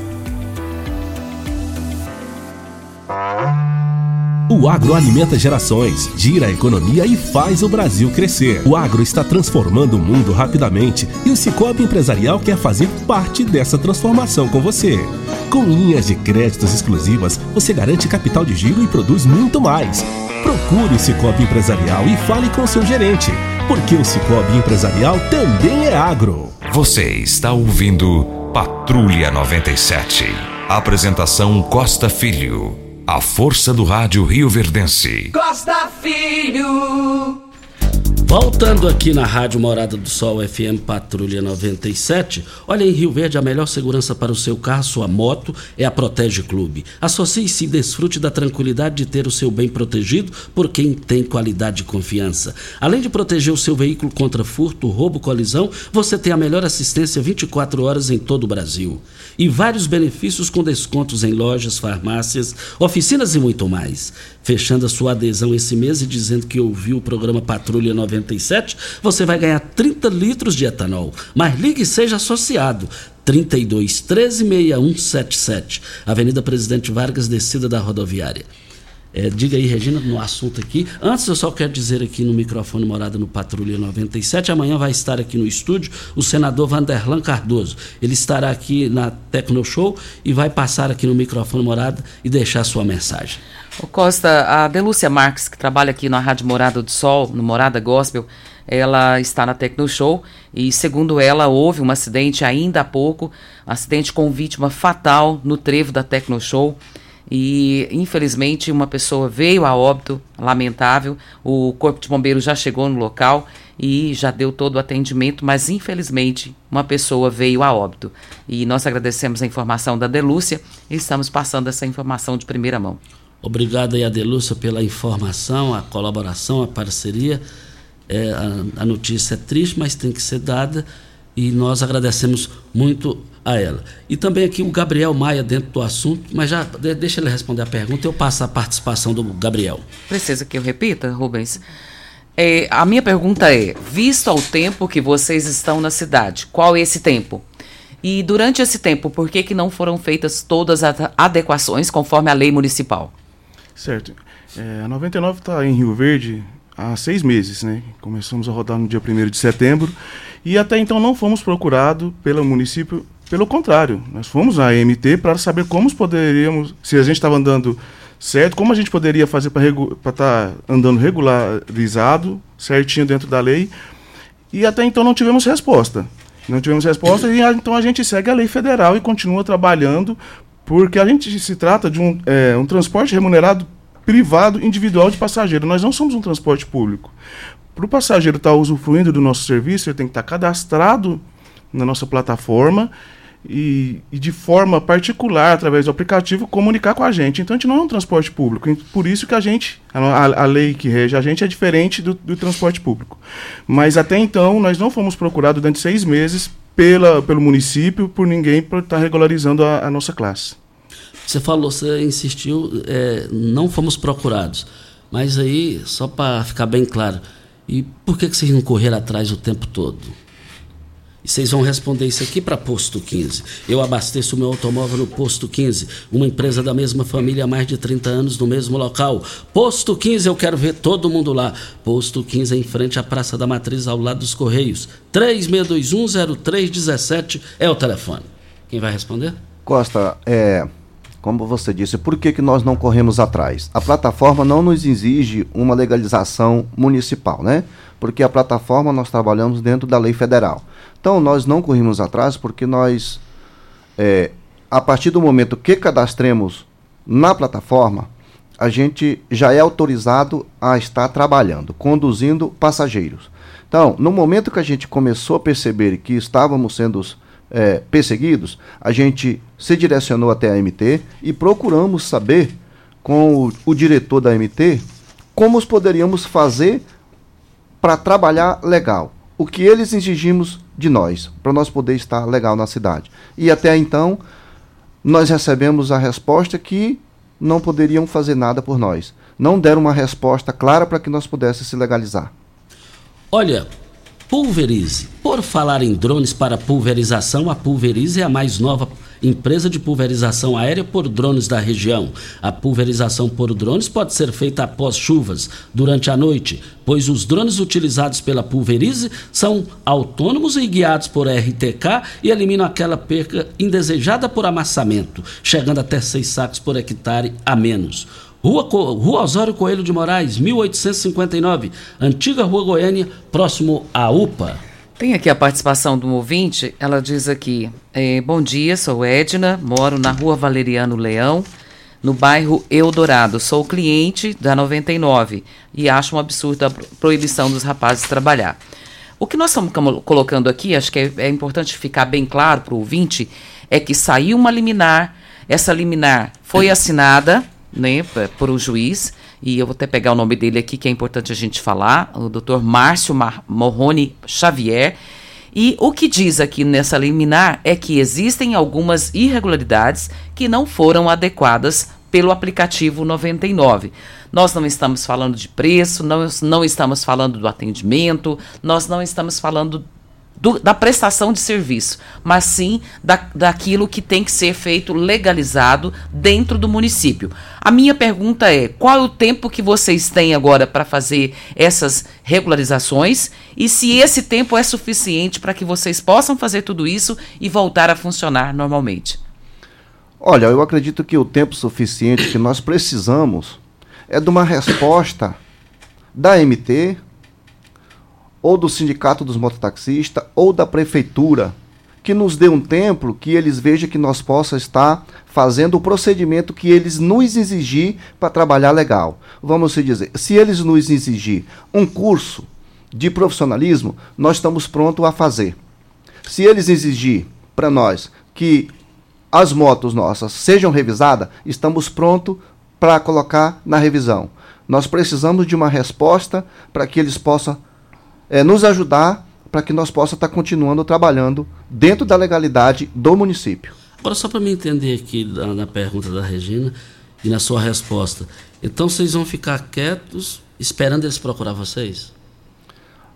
O agro alimenta gerações, gira a economia e faz o Brasil crescer. O agro está transformando o mundo rapidamente e o Cicobi Empresarial quer fazer parte dessa transformação com você. Com linhas de créditos exclusivas, você garante capital de giro e produz muito mais. Procure o Cicobi Empresarial e fale com seu gerente, porque o Cicobi Empresarial também é agro. Você está ouvindo Patrulha 97. Apresentação Costa Filho. A força do rádio Rio Verdense. Costa Filho. Voltando aqui na Rádio Morada do Sol FM Patrulha 97, olha em Rio Verde a melhor segurança para o seu carro, sua moto é a Protege Clube. Associe-se e desfrute da tranquilidade de ter o seu bem protegido por quem tem qualidade e confiança. Além de proteger o seu veículo contra furto, roubo, colisão, você tem a melhor assistência 24 horas em todo o Brasil. E vários benefícios com descontos em lojas, farmácias, oficinas e muito mais. Fechando a sua adesão esse mês e dizendo que ouviu o programa Patrulha 97, você vai ganhar 30 litros de etanol. Mas ligue e seja associado. 32 13 6177, Avenida Presidente Vargas, descida da rodoviária. É, diga aí, Regina, no assunto aqui. Antes, eu só quero dizer aqui no microfone Morada no Patrulha 97. Amanhã vai estar aqui no estúdio o senador Vanderlan Cardoso. Ele estará aqui na Tecno Show e vai passar aqui no microfone Morada e deixar sua mensagem. O Costa, a Delúcia Marques, que trabalha aqui na Rádio Morada do Sol, no Morada Gospel, ela está na Tecno Show e, segundo ela, houve um acidente ainda há pouco, um acidente com vítima fatal no trevo da Tecno Show e infelizmente uma pessoa veio a óbito, lamentável. O corpo de bombeiros já chegou no local e já deu todo o atendimento, mas infelizmente uma pessoa veio a óbito. E nós agradecemos a informação da Delúcia e estamos passando essa informação de primeira mão. Obrigado aí a Delúcia pela informação, a colaboração, a parceria. É, a, a notícia é triste, mas tem que ser dada e nós agradecemos muito a ela. E também aqui o Gabriel Maia dentro do assunto, mas já deixa ele responder a pergunta, eu passo a participação do Gabriel. Precisa que eu repita, Rubens? É, a minha pergunta é: visto ao tempo que vocês estão na cidade, qual é esse tempo? E durante esse tempo, por que, que não foram feitas todas as adequações conforme a lei municipal? Certo. É, a 99 está em Rio Verde há seis meses, né? Começamos a rodar no dia 1 de setembro e até então não fomos procurados pelo município. Pelo contrário, nós fomos à AMT para saber como poderíamos, se a gente estava andando certo, como a gente poderia fazer para estar tá andando regularizado, certinho dentro da lei. E até então não tivemos resposta. Não tivemos resposta e então a gente segue a lei federal e continua trabalhando, porque a gente se trata de um, é, um transporte remunerado privado individual de passageiro. Nós não somos um transporte público. Para o passageiro estar tá usufruindo do nosso serviço, ele tem que estar tá cadastrado na nossa plataforma e, e, de forma particular, através do aplicativo, comunicar com a gente. Então a gente não é um transporte público. Por isso que a gente, a, a lei que rege a gente é diferente do, do, transporte público. Mas até então nós não fomos procurados durante seis meses pela, pelo município por ninguém para estar regularizando a, a, nossa classe. Você falou, você insistiu, é, não fomos procurados. Mas aí, só para ficar bem claro, e por que, que vocês não correram atrás o tempo todo? E vocês vão responder isso aqui para Posto 15. Eu abasteço o meu automóvel no Posto 15, uma empresa da mesma família há mais de 30 anos no mesmo local. Posto 15, eu quero ver todo mundo lá. Posto 15 em frente à Praça da Matriz, ao lado dos Correios. 36210317 é o telefone. Quem vai responder? Costa, é, como você disse, por que, que nós não corremos atrás? A plataforma não nos exige uma legalização municipal, né? Porque a plataforma nós trabalhamos dentro da lei federal. Então nós não corrimos atrás porque nós, é, a partir do momento que cadastremos na plataforma, a gente já é autorizado a estar trabalhando, conduzindo passageiros. Então, no momento que a gente começou a perceber que estávamos sendo é, perseguidos, a gente se direcionou até a MT e procuramos saber com o, o diretor da MT como poderíamos fazer para trabalhar legal. O que eles exigimos de nós, para nós poder estar legal na cidade. E até então, nós recebemos a resposta que não poderiam fazer nada por nós. Não deram uma resposta clara para que nós pudéssemos se legalizar. Olha, Pulverize. Por falar em drones para pulverização, a Pulverize é a mais nova empresa de pulverização aérea por drones da região. A pulverização por drones pode ser feita após chuvas, durante a noite, pois os drones utilizados pela Pulverize são autônomos e guiados por RTK e eliminam aquela perca indesejada por amassamento, chegando até seis sacos por hectare a menos. Rua, Rua Osório Coelho de Moraes, 1859, antiga Rua Goiânia, próximo à UPA. Tem aqui a participação do ouvinte, ela diz aqui, eh, bom dia, sou Edna, moro na Rua Valeriano Leão, no bairro Eldorado, sou cliente da 99 e acho um absurdo a proibição dos rapazes trabalhar. O que nós estamos colocando aqui, acho que é, é importante ficar bem claro para o ouvinte, é que saiu uma liminar, essa liminar foi assinada né, por um juiz, e eu vou até pegar o nome dele aqui, que é importante a gente falar, o doutor Márcio Mar Morrone Xavier. E o que diz aqui nessa liminar é que existem algumas irregularidades que não foram adequadas pelo aplicativo 99. Nós não estamos falando de preço, não, não estamos falando do atendimento, nós não estamos falando do, da prestação de serviço, mas sim da, daquilo que tem que ser feito legalizado dentro do município. A minha pergunta é: qual é o tempo que vocês têm agora para fazer essas regularizações e se esse tempo é suficiente para que vocês possam fazer tudo isso e voltar a funcionar normalmente? Olha, eu acredito que o tempo suficiente que nós precisamos é de uma resposta da MT, ou do sindicato dos mototaxistas, ou da prefeitura, que nos dê um tempo que eles vejam que nós possa estar fazendo o procedimento que eles nos exigir para trabalhar legal. Vamos se dizer, se eles nos exigir um curso de profissionalismo, nós estamos prontos a fazer. Se eles exigir para nós que as motos nossas sejam revisadas, estamos prontos para colocar na revisão. Nós precisamos de uma resposta para que eles possam é, nos ajudar para que nós possamos estar tá continuando trabalhando dentro da legalidade do município. Agora, só para me entender aqui na, na pergunta da Regina e na sua resposta. Então, vocês vão ficar quietos esperando eles procurar vocês?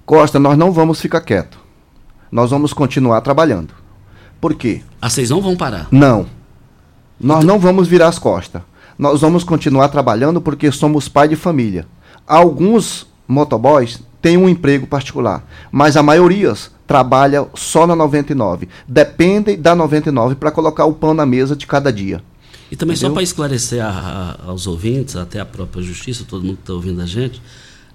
Costa, nós não vamos ficar quietos. Nós vamos continuar trabalhando. Por quê? Ah, vocês não vão parar? Não. Nós então... não vamos virar as costas. Nós vamos continuar trabalhando porque somos pai de família. Alguns motoboys têm um emprego particular, mas a maioria trabalha só na 99. Dependem da 99 para colocar o pão na mesa de cada dia. E também Entendeu? só para esclarecer a, a, aos ouvintes, até a própria justiça, todo mundo que está ouvindo a gente,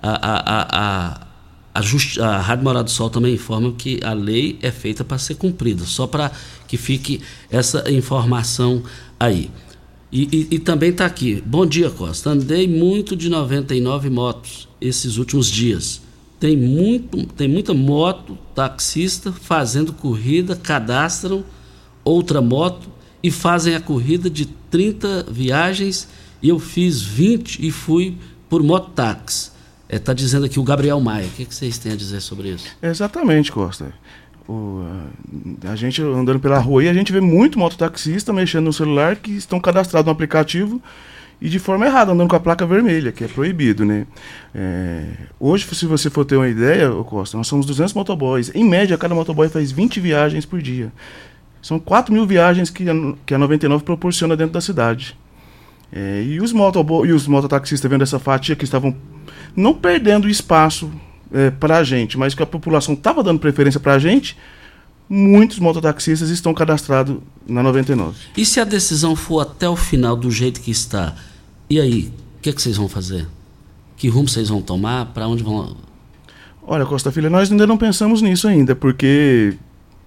a, a, a, justi a Rádio Morado do Sol também informa que a lei é feita para ser cumprida, só para que fique essa informação aí. E, e, e também está aqui. Bom dia, Costa. Andei muito de 99 motos esses últimos dias. Tem, muito, tem muita moto, taxista fazendo corrida, cadastram outra moto e fazem a corrida de 30 viagens e eu fiz 20 e fui por mototáxi. Está é, tá dizendo aqui o Gabriel Maia. O que, que, vocês têm a dizer sobre isso? Exatamente, Costa. O, a, gente andando pela rua e a gente vê muito mototaxista mexendo no celular que estão cadastrados no aplicativo e de forma errada, andando com a placa vermelha, que é proibido, né? É, hoje, se você for ter uma ideia, Costa, nós somos 200 motoboys. Em média, cada motoboy faz 20 viagens por dia. São 4 mil viagens que a, que a 99 proporciona dentro da cidade. É, e os motoboy, e os mototaxistas vendo essa fatia que estavam não perdendo espaço é, para a gente, mas que a população estava dando preferência para a gente, muitos mototaxistas estão cadastrados na 99. E se a decisão for até o final do jeito que está? E aí, o que, é que vocês vão fazer? Que rumo vocês vão tomar? Para onde vão? Olha, Costa Filha, nós ainda não pensamos nisso ainda, porque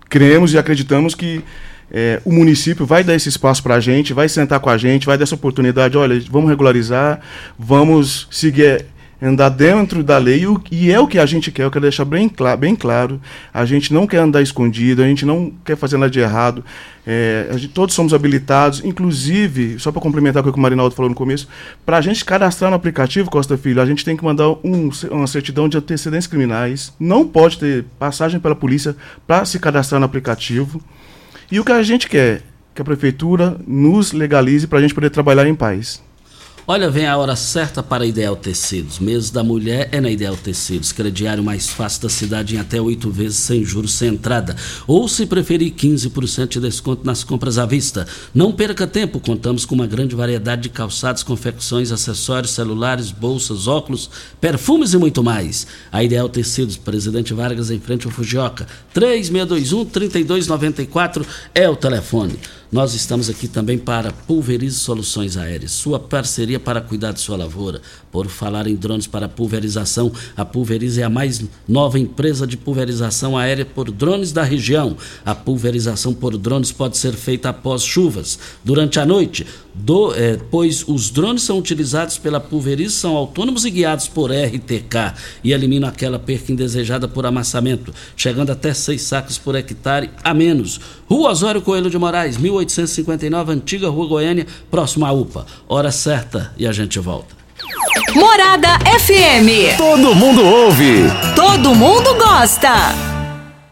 cremos e acreditamos que é, o município vai dar esse espaço para a gente, vai sentar com a gente, vai dar essa oportunidade. Olha, vamos regularizar, vamos seguir andar dentro da lei e é o que a gente quer, eu quero deixar bem, cl bem claro. A gente não quer andar escondido, a gente não quer fazer nada de errado. É, gente, todos somos habilitados, inclusive, só para complementar o que o Marinaldo falou no começo, para a gente cadastrar no aplicativo Costa Filho, a gente tem que mandar um, uma certidão de antecedentes criminais. Não pode ter passagem pela polícia para se cadastrar no aplicativo. E o que a gente quer? Que a prefeitura nos legalize para a gente poder trabalhar em paz. Olha, vem a hora certa para Ideal Tecidos. Mês da mulher é na Ideal Tecidos. Crediário mais fácil da cidade em até oito vezes sem juros sem entrada. Ou, se preferir, 15% de desconto nas compras à vista. Não perca tempo, contamos com uma grande variedade de calçados, confecções, acessórios, celulares, bolsas, óculos, perfumes e muito mais. A Ideal Tecidos, Presidente Vargas em frente ao Fujioka. 3621-3294 é o telefone. Nós estamos aqui também para Pulverize Soluções Aéreas, sua parceria para cuidar de sua lavoura. Por falar em drones para pulverização, a Pulverize é a mais nova empresa de pulverização aérea por drones da região. A pulverização por drones pode ser feita após chuvas, durante a noite, do, é, pois os drones são utilizados pela Pulverize, são autônomos e guiados por RTK e eliminam aquela perca indesejada por amassamento, chegando até seis sacos por hectare a menos. Rua Osório Coelho de Moraes, 1859, Antiga Rua Goiânia, próximo à UPA. Hora certa e a gente volta. Morada FM. Todo mundo ouve. Todo mundo gosta.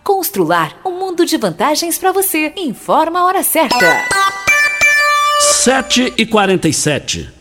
Constrular um mundo de vantagens para você. Informa a hora certa. 7 e 47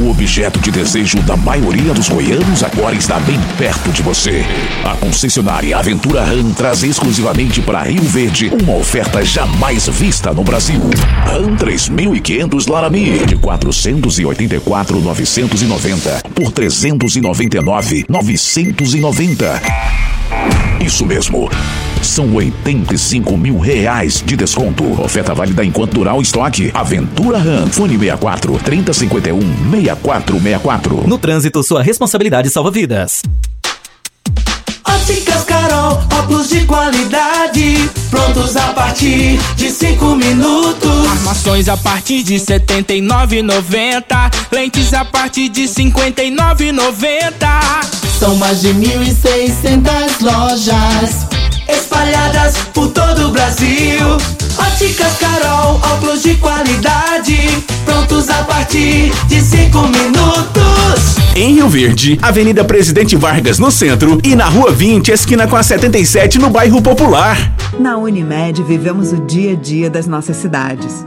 O objeto de desejo da maioria dos goianos agora está bem perto de você. A concessionária Aventura Ram traz exclusivamente para Rio Verde uma oferta jamais vista no Brasil. Ram 3500 Laramie de 484,990 por 399,990. Isso mesmo. São 85 mil reais de desconto. Oferta válida enquanto durar o estoque. Aventura Ram. Fone 64 3051 6464. No trânsito, sua responsabilidade salva vidas. Óticas Carol, óculos de qualidade, prontos a partir de 5 minutos. Armações a partir de 79,90. Lentes a partir de 59,90. São mais de 1.600 lojas espalhadas por todo o Brasil. Óticas Carol, óculos de qualidade, prontos a partir de 5 minutos. Em Rio Verde, Avenida Presidente Vargas no centro e na Rua 20, esquina com a 77 no bairro Popular. Na Unimed vivemos o dia a dia das nossas cidades.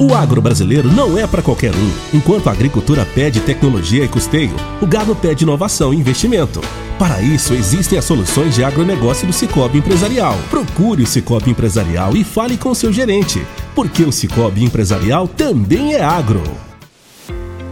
O agro brasileiro não é para qualquer um. Enquanto a agricultura pede tecnologia e custeio, o gado pede inovação e investimento. Para isso, existem as soluções de agronegócio do Cicobi Empresarial. Procure o Cicobi Empresarial e fale com seu gerente, porque o Cicobi Empresarial também é agro.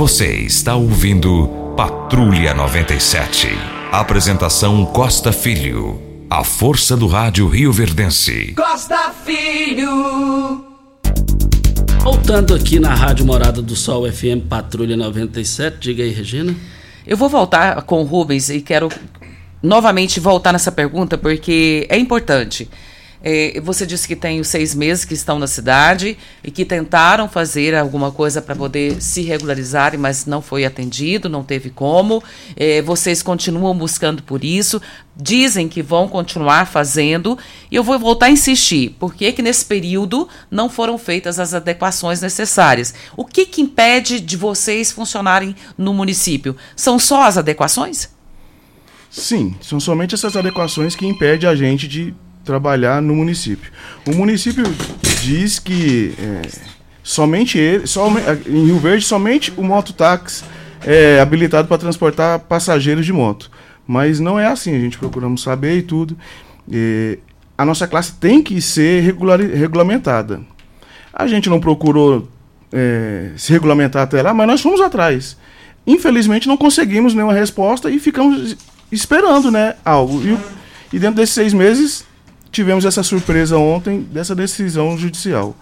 Você está ouvindo Patrulha 97. Apresentação Costa Filho. A força do rádio Rio Verdense. Costa Filho. Voltando aqui na Rádio Morada do Sol FM Patrulha 97, diga aí, Regina. Eu vou voltar com o Rubens e quero novamente voltar nessa pergunta porque é importante. É, você disse que tem os seis meses que estão na cidade e que tentaram fazer alguma coisa para poder se regularizarem, mas não foi atendido, não teve como. É, vocês continuam buscando por isso, dizem que vão continuar fazendo, e eu vou voltar a insistir. Por que, que nesse período não foram feitas as adequações necessárias? O que, que impede de vocês funcionarem no município? São só as adequações? Sim, são somente essas adequações que impedem a gente de trabalhar no município. O município diz que é, somente ele, somente, em Rio Verde, somente o mototáxi é habilitado para transportar passageiros de moto. Mas não é assim, a gente procuramos saber e tudo. E a nossa classe tem que ser regular, regulamentada. A gente não procurou é, se regulamentar até lá, mas nós fomos atrás. Infelizmente não conseguimos nenhuma resposta e ficamos esperando né, algo. E, e dentro desses seis meses tivemos essa surpresa ontem dessa decisão judicial.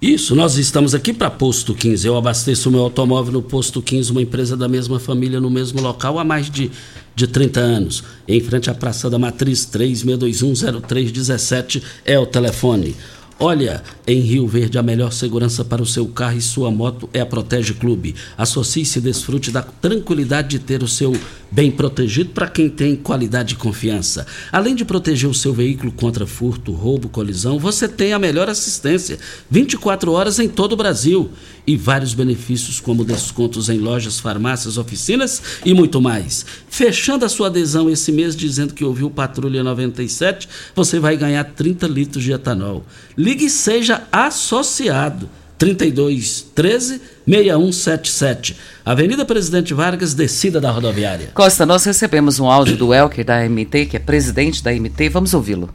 Isso, nós estamos aqui para Posto 15. Eu abasteço meu automóvel no Posto 15, uma empresa da mesma família, no mesmo local, há mais de, de 30 anos. Em frente à Praça da Matriz, 36210317 é o telefone. Olha, em Rio Verde, a melhor segurança para o seu carro e sua moto é a Protege Clube. Associe-se e desfrute da tranquilidade de ter o seu bem protegido para quem tem qualidade e confiança. Além de proteger o seu veículo contra furto, roubo, colisão, você tem a melhor assistência 24 horas em todo o Brasil e vários benefícios como descontos em lojas, farmácias, oficinas e muito mais. Fechando a sua adesão esse mês dizendo que ouviu Patrulha 97, você vai ganhar 30 litros de etanol. Ligue e seja associado. 32 13 6177. Avenida Presidente Vargas, descida da rodoviária. Costa, nós recebemos um áudio do Elker da MT, que é presidente da MT. Vamos ouvi-lo.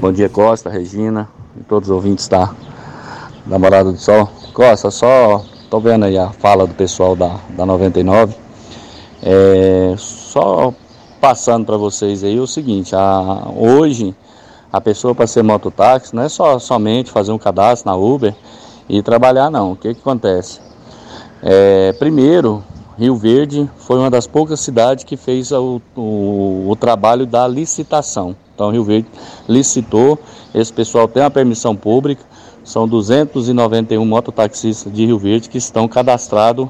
Bom dia, Costa, Regina e todos os ouvintes da, da Morada do Sol. Costa, só tô vendo aí a fala do pessoal da, da 99. É, só passando para vocês aí o seguinte, a, hoje a pessoa para ser mototáxi não é só somente fazer um cadastro na Uber e trabalhar não. O que, que acontece? É, primeiro, Rio Verde foi uma das poucas cidades que fez o, o, o, trabalho da licitação. Então, Rio Verde licitou, esse pessoal tem uma permissão pública, são 291 mototaxistas de Rio Verde que estão cadastrados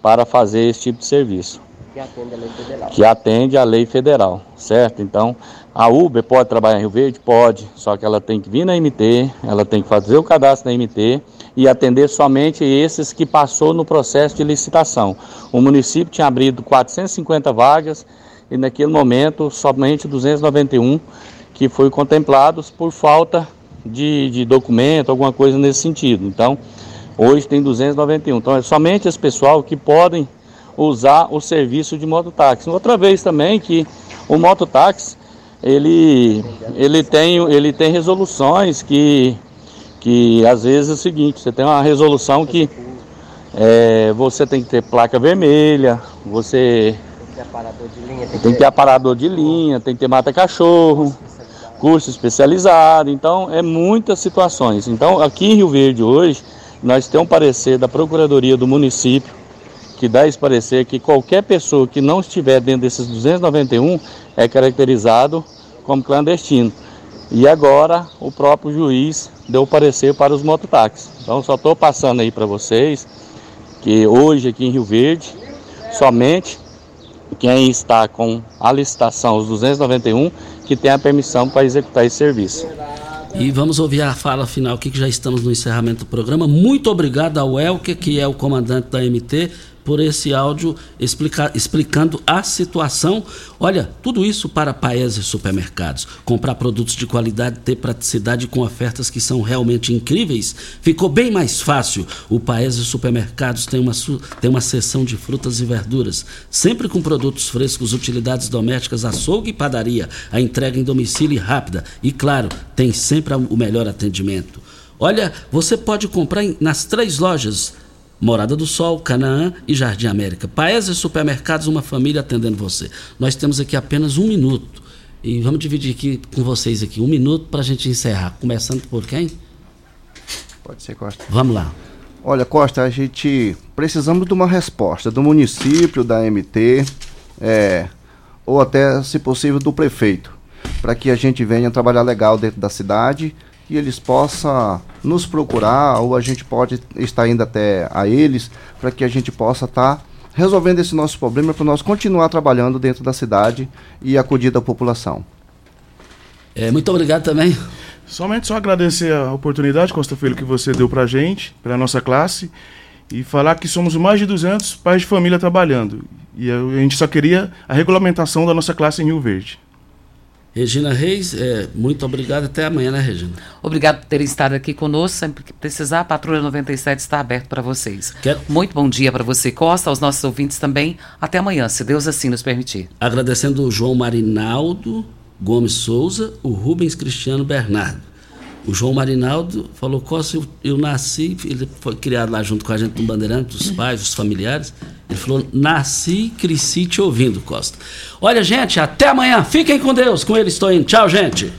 para fazer esse tipo de serviço. Que atende a lei federal. Que atende a lei federal, certo? Então, a Uber pode trabalhar em Rio Verde? Pode, só que ela tem que vir na MT, ela tem que fazer o cadastro na MT e atender somente esses que passou no processo de licitação. O município tinha abrido 450 vagas e naquele momento somente 291 que foram contemplados por falta de, de documento, alguma coisa nesse sentido. Então, hoje tem 291. Então, é somente esse pessoal que podem usar o serviço de mototáxi. Outra vez também que o mototáxi ele, ele, tem, ele tem resoluções que, que às vezes é o seguinte, você tem uma resolução que é, você tem que ter placa vermelha, você tem que ter aparador de linha, tem que ter mata-cachorro, curso especializado, então é muitas situações. Então aqui em Rio Verde hoje, nós temos um parecer da Procuradoria do município que dá esse parecer que qualquer pessoa que não estiver dentro desses 291 é caracterizado como clandestino. E agora o próprio juiz deu parecer para os mototáxis. Então só estou passando aí para vocês que hoje aqui em Rio Verde, somente quem está com a licitação, os 291, que tem a permissão para executar esse serviço. E vamos ouvir a fala final aqui, que já estamos no encerramento do programa. Muito obrigado ao Elke, que é o comandante da MT, por esse áudio explica, explicando a situação. Olha, tudo isso para Paese Supermercados. Comprar produtos de qualidade, ter praticidade com ofertas que são realmente incríveis, ficou bem mais fácil. O Paese Supermercados tem uma, tem uma seção de frutas e verduras, sempre com produtos frescos, utilidades domésticas, açougue e padaria. A entrega em domicílio rápida e, claro, tem sempre o melhor atendimento. Olha, você pode comprar nas três lojas. Morada do Sol, Canaã e Jardim América. Paes e supermercados, uma família atendendo você. Nós temos aqui apenas um minuto. E vamos dividir aqui com vocês aqui um minuto para a gente encerrar. Começando por quem? Pode ser, Costa. Vamos lá. Olha, Costa, a gente precisamos de uma resposta do município, da MT, é, ou até, se possível, do prefeito, para que a gente venha trabalhar legal dentro da cidade que eles possam nos procurar ou a gente pode estar indo até a eles para que a gente possa estar tá resolvendo esse nosso problema para nós continuar trabalhando dentro da cidade e acudir da população. É, muito obrigado também. Somente só agradecer a oportunidade, Costa Filho, que você deu para a gente, para a nossa classe, e falar que somos mais de 200 pais de família trabalhando. E a gente só queria a regulamentação da nossa classe em Rio Verde. Regina Reis, é, muito obrigado. Até amanhã, né, Regina? Obrigado por terem estado aqui conosco. Sempre que precisar, a Patrulha 97 está aberta para vocês. Quero... Muito bom dia para você, Costa, aos nossos ouvintes também. Até amanhã, se Deus assim nos permitir. Agradecendo o João Marinaldo Gomes Souza, o Rubens Cristiano Bernardo. O João Marinaldo falou, Costa, eu, eu, nasci, ele foi criado lá junto com a gente no Bandeirante, os pais, os familiares. Ele falou, nasci, cresci te ouvindo, Costa. Olha, gente, até amanhã. Fiquem com Deus. Com ele estou indo. Tchau, gente.